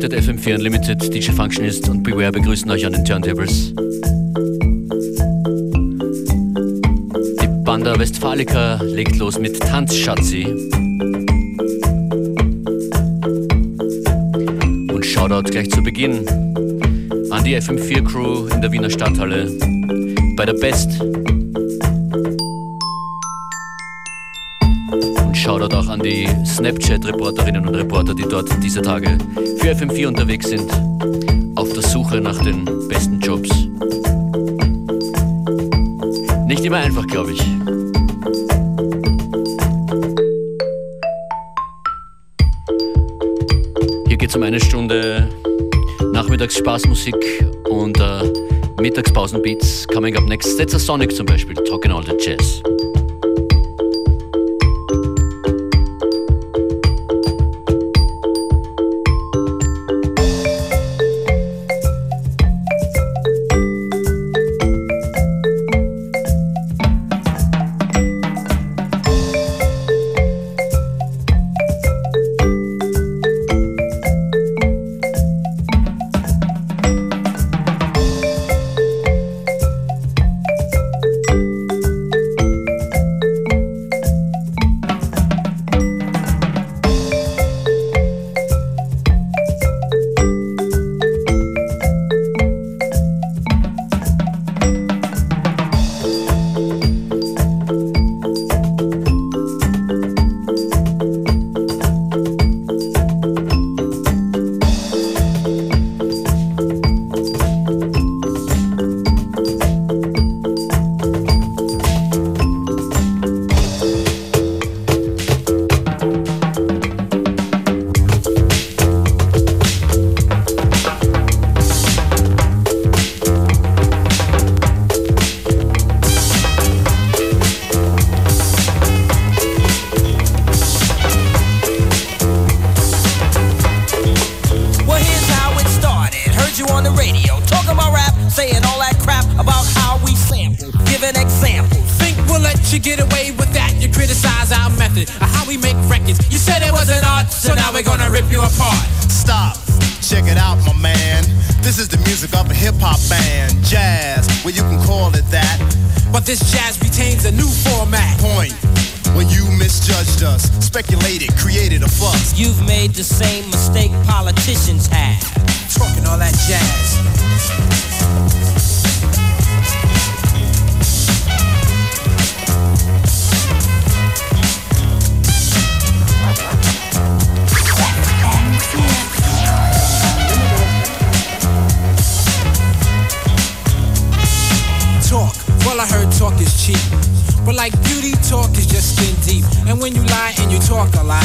Läutet FM4 Unlimited, DJ Functionist und Beware begrüßen euch an den Turntables. Die Banda Westfalica legt los mit Tanzschatzi. Und Shoutout gleich zu Beginn an die FM4 Crew in der Wiener Stadthalle bei der Best Shoutout auch an die Snapchat-Reporterinnen und Reporter, die dort diese Tage für FM4 unterwegs sind, auf der Suche nach den besten Jobs. Nicht immer einfach, glaube ich. Hier geht es um eine Stunde Nachmittagsspaßmusik und äh, Mittagspausenbeats. Coming up next, Stetzer Sonic zum Beispiel, Talking All the Jazz. is cheap. But like beauty talk is just skin deep. And when you lie and you talk a lot,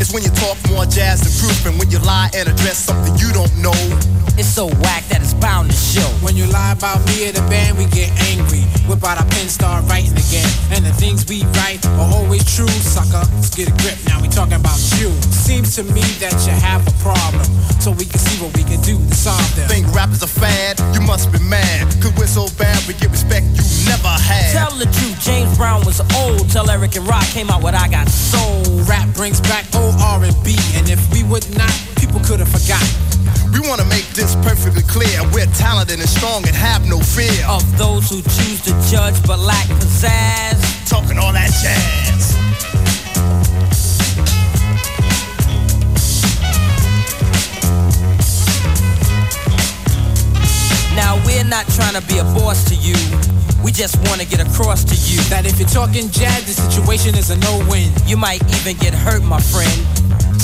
It's when you talk more jazz than proof, and when you lie and address something you don't know. It's so whack that it's bound to show. When you lie about me or the band, we get angry. Whip out our pen, start writing again. And the things we write are always true, sucker. Let's get a grip, now we talking about you. Seems to me that you have a problem. So we can see what we can do to solve them. Think rap is a fad? You must be mad. Cause we're so bad, we get respect you never had. Tell the truth, James Brown was old. Tell Eric and Rock came out with I Got Soul. Rap brings back old R&B. And if we would not, people could have forgotten. We wanna make this perfectly clear. We're talented and strong and have no fear of those who choose to judge but lack pizzazz. Talking all that jazz. Now we're not trying to be a boss to you. We just wanna get across to you that if you're talking jazz, the situation is a no-win. You might even get hurt, my friend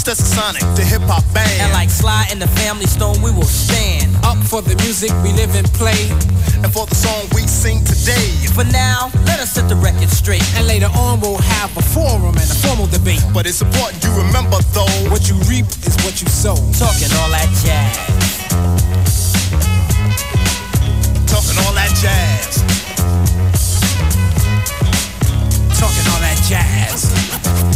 Stetsasonic, the hip hop band. And like Sly and the Family Stone, we will stand up for the music we live and play. And for the song we sing today. For now, let us set the record straight. And later on, we'll have a forum and a formal debate. But it's important you remember, though, what you reap is what you sow. Talking all that jazz. Talking all that jazz. Talking all that jazz.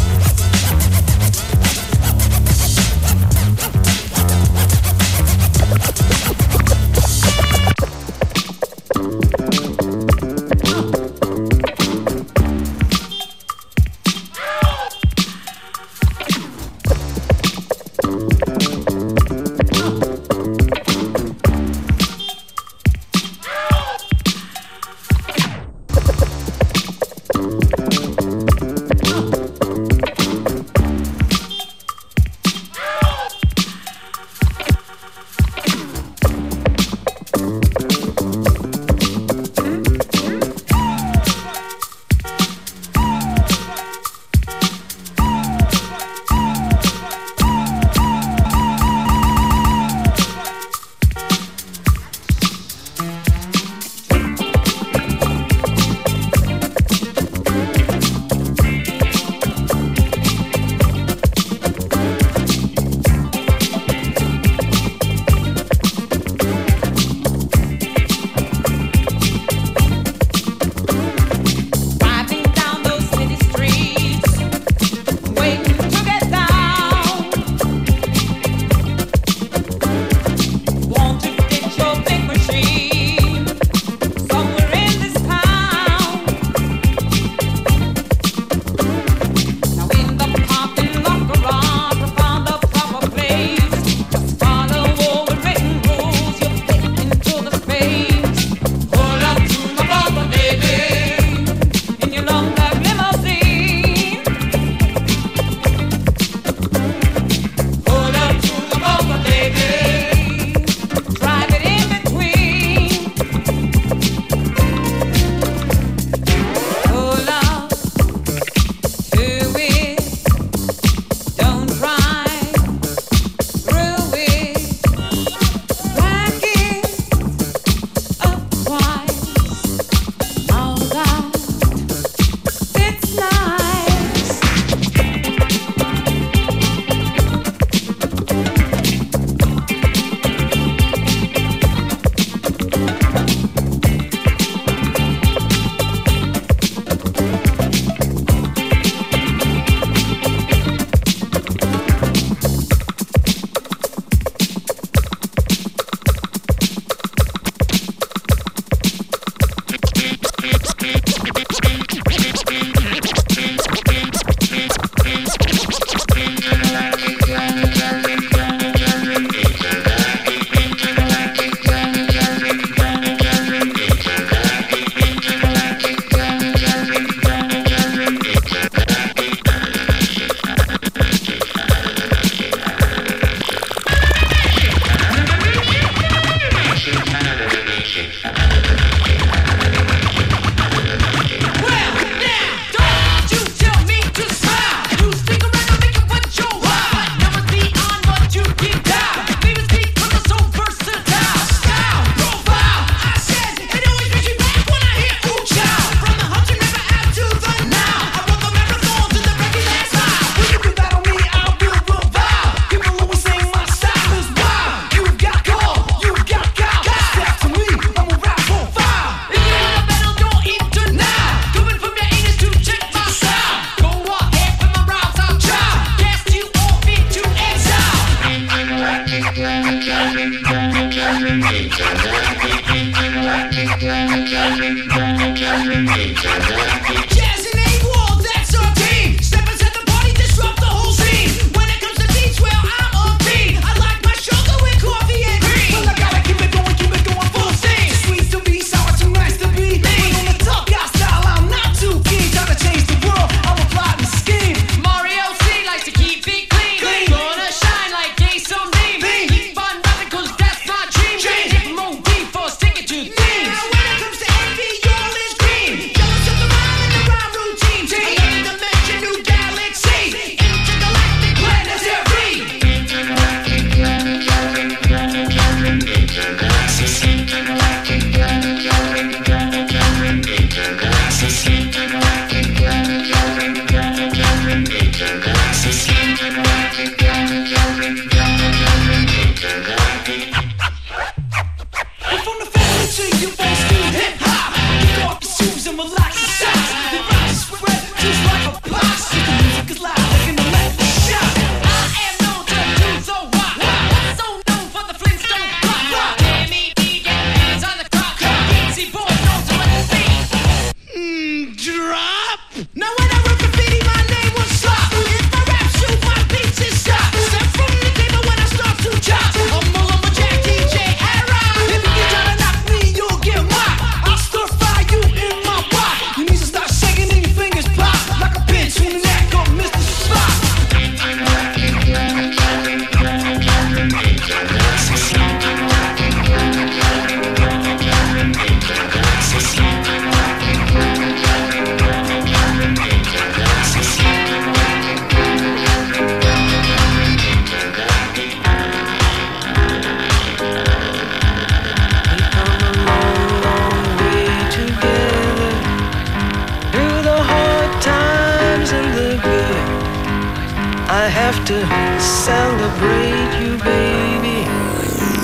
I have to celebrate you, baby.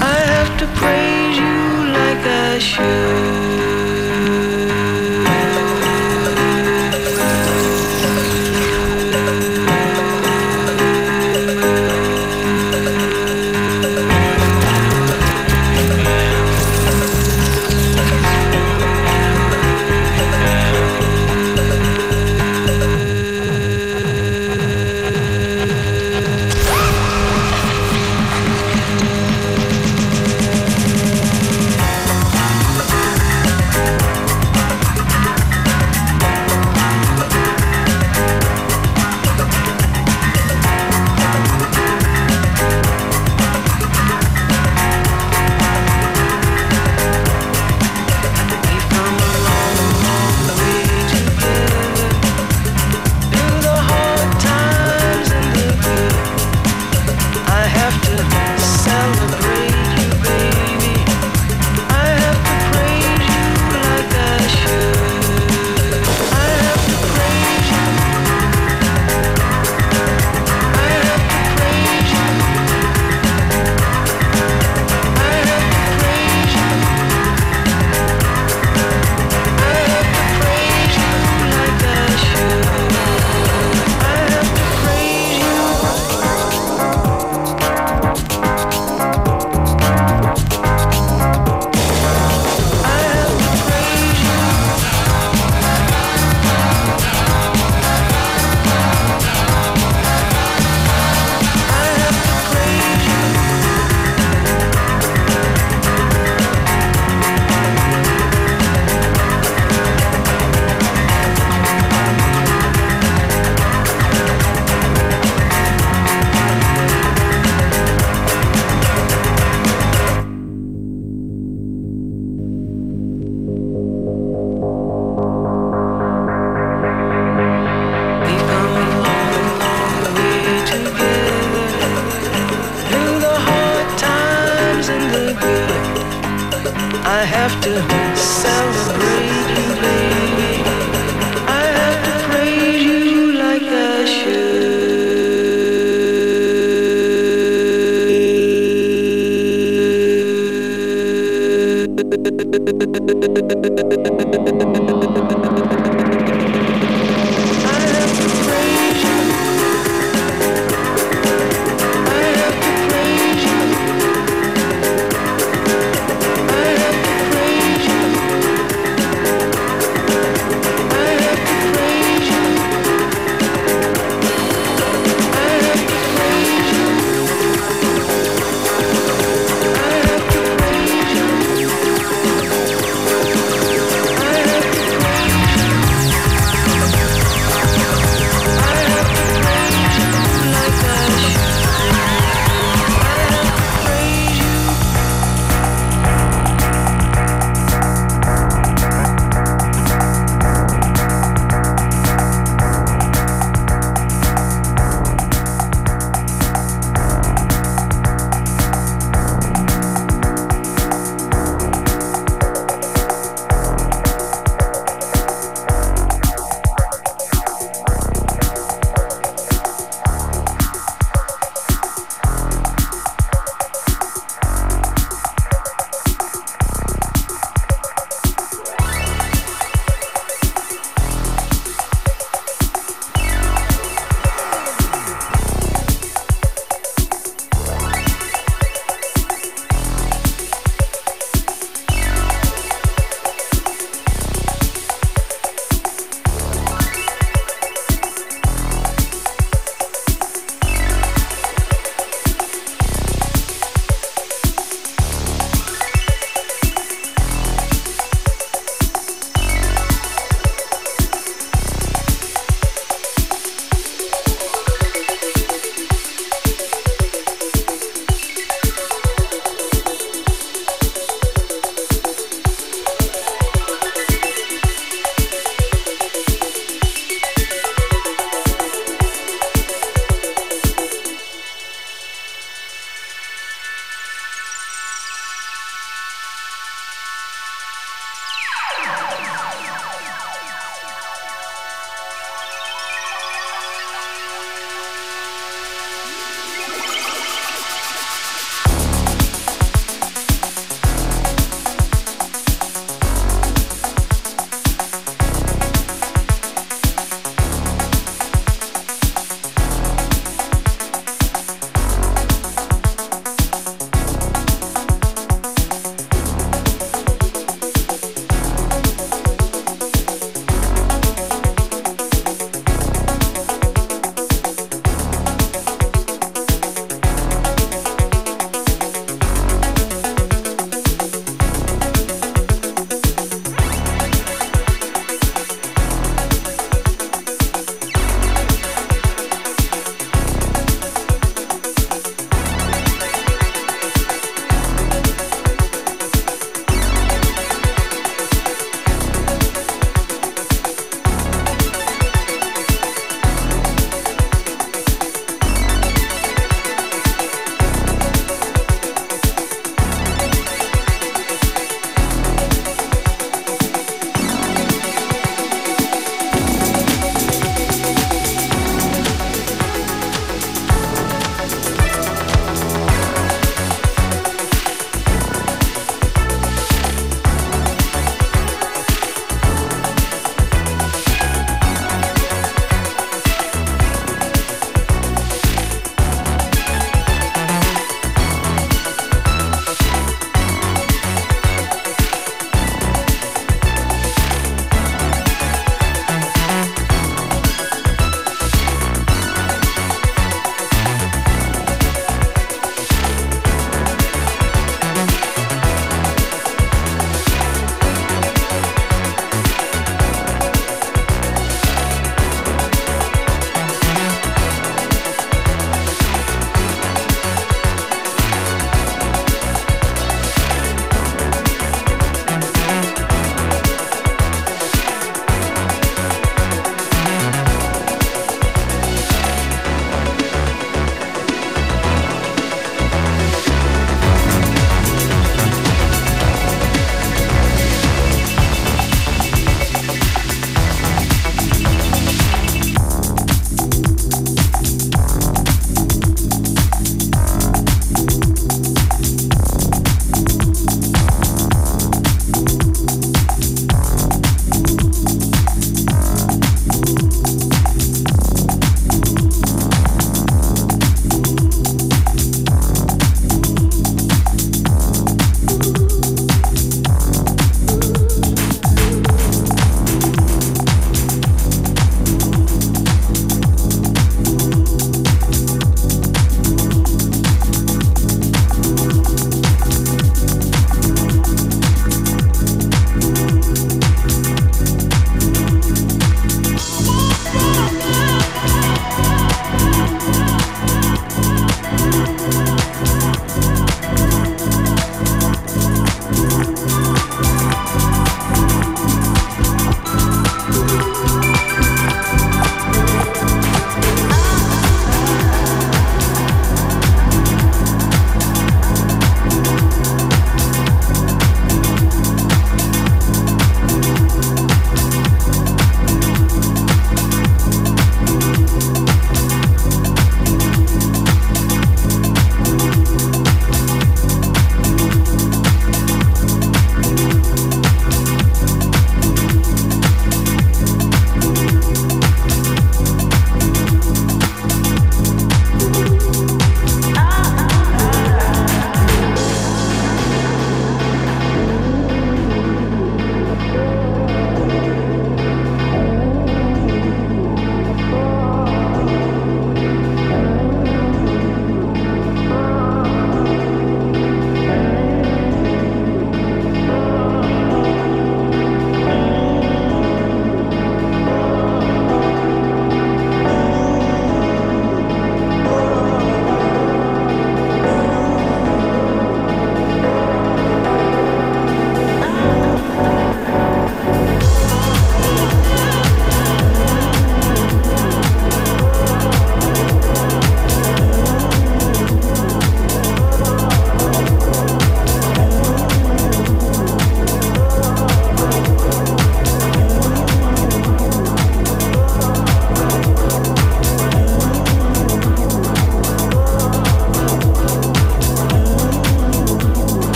I have to praise you like I should.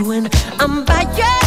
Me to paradise. Darling,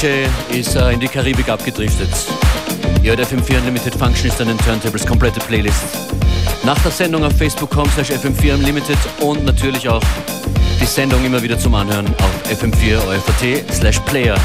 Apache ist äh, in die Karibik abgedriftet. Ihr hört FM4 Unlimited Function ist an den Turntables, komplette Playlist. Nach der Sendung auf facebook.com slash FM4 Unlimited und natürlich auch die Sendung immer wieder zum Anhören auf fm4.at slash player.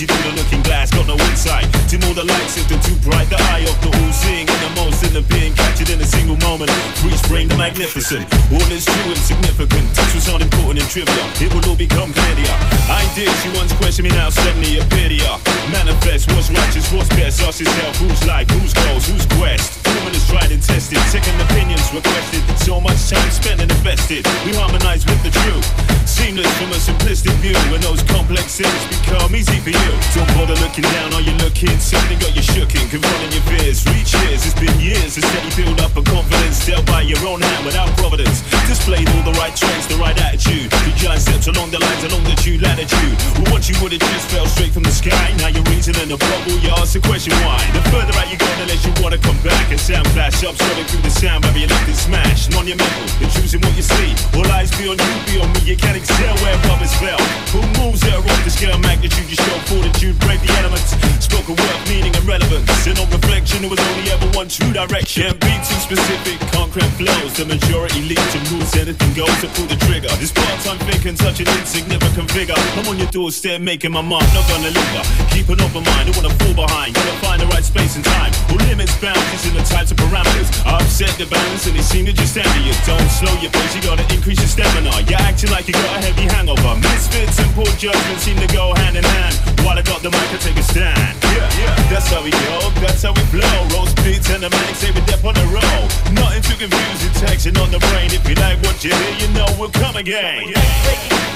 you through the looking glass, got no insight. Dim all the light, shifting too bright. The eye of the all seeing and the most in the being captured in a single moment. Free bring the magnificent. All is true and significant. Touch was not important and trivial. It will all become clearer. Ideas you once questioned me now send me a ya. Manifest what's righteous, what's best, us is hell. Who's life, who's goals, who's quest? Common is tried and tested, second opinions requested. So much time spent and invested. We harmonize with the truth. Seamless from a simplistic view. When those complex things become easy for you. Don't bother looking down, are you looking? Something got you shooking, confronting your fears. Reach years, it's been years. A steady build up of confidence dealt by your own hand without providence. Displayed all the right traits, the right attitude. You judge steps along the lines, along the due latitude. Well, what you would have just fell straight from the sky. Now you're reasoning a bubble, you ask the question why. The further out you go, the less you want to come back and say, flash up, shredding through the sound barrier, nothing smashed. Non your metal, you're choosing what you see. All eyes be on you, be on me, you can't excel where others fell. Who moves at a off the scale magnitude? You show fortitude, break the elements. Spoken word, meaning and relevance. In all reflection, there was only ever one true direction. Can't be too specific, concrete flows. The majority leads To moves anything goes to pull the trigger. This part I'm thinking, such an insignificant figure. I'm on your doorstep, making my mark, not gonna linger. Keep an open mind, I wanna fall behind. Gotta find the right space and time. All limits, boundaries, in the time types of parameters. Upset the balance and it seemed to just area. Don't slow your pace, you gotta increase your stamina. You're acting like you got a heavy hangover. Misfits and poor judgment seem to go hand in hand. While I got the mic, I take a stand. Yeah, yeah, that's how we go, that's how we blow. Rolls beats and the manic, save a depth on the roll. Nothing too confusing, taxing on the brain. If you like what you hear, you know we'll come again. Come again.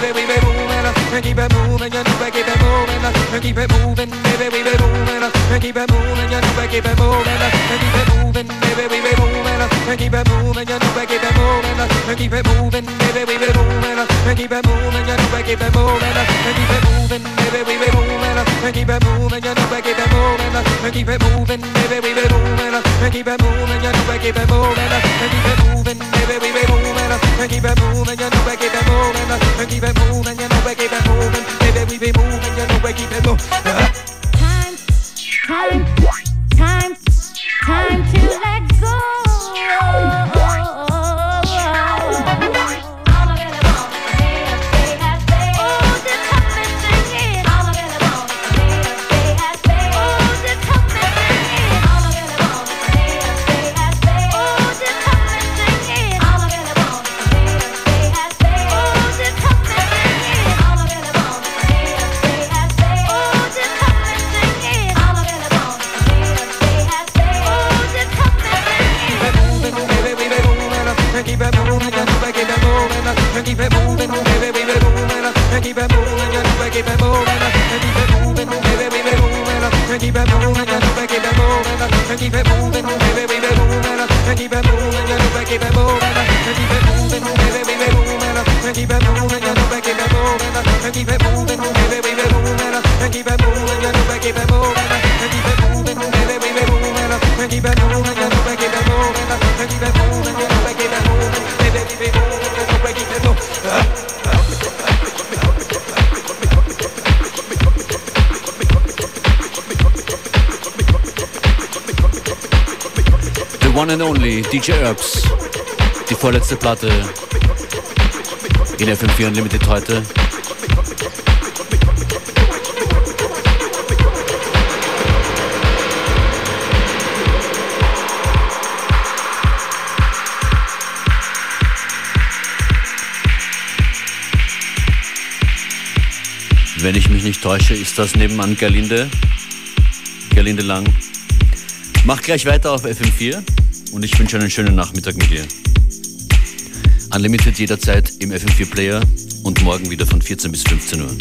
baby, we moving. And keep it moving, you know keep it moving. And keep it moving, baby, we be moving. And keep it moving, you know keep it moving. And keep it moving, baby, we be moving. And keep it moving, you know keep it moving. And keep it moving, baby, we be moving. And keep it moving, you know keep it moving. And keep it moving, baby, we be moving. And keep it moving, you know keep it moving. And keep it moving, baby, we be moving. And keep it moving, you know keep it moving. And keep it moving, baby, we be moving. And keep it moving, you know keep it moving. And keep it moving, you know keep it moving. Baby, we be moving, you know we keep it moving. Time, time, time, time to let keep it moving, baby, keep it moving, it keep it moving, baby, keep it moving, it keep it moving, baby, keep it moving, it keep it moving, baby, keep it moving, it keep it moving, baby, keep it moving, it keep it moving, baby, it. One and only DJ Herbs. Die vorletzte Platte in FM4 Unlimited heute. Wenn ich mich nicht täusche, ist das nebenan Gerlinde. Gerlinde Lang. Mach gleich weiter auf FM4 und ich wünsche einen schönen Nachmittag mit dir. Unlimited jederzeit im FM4 Player und morgen wieder von 14 bis 15 Uhr.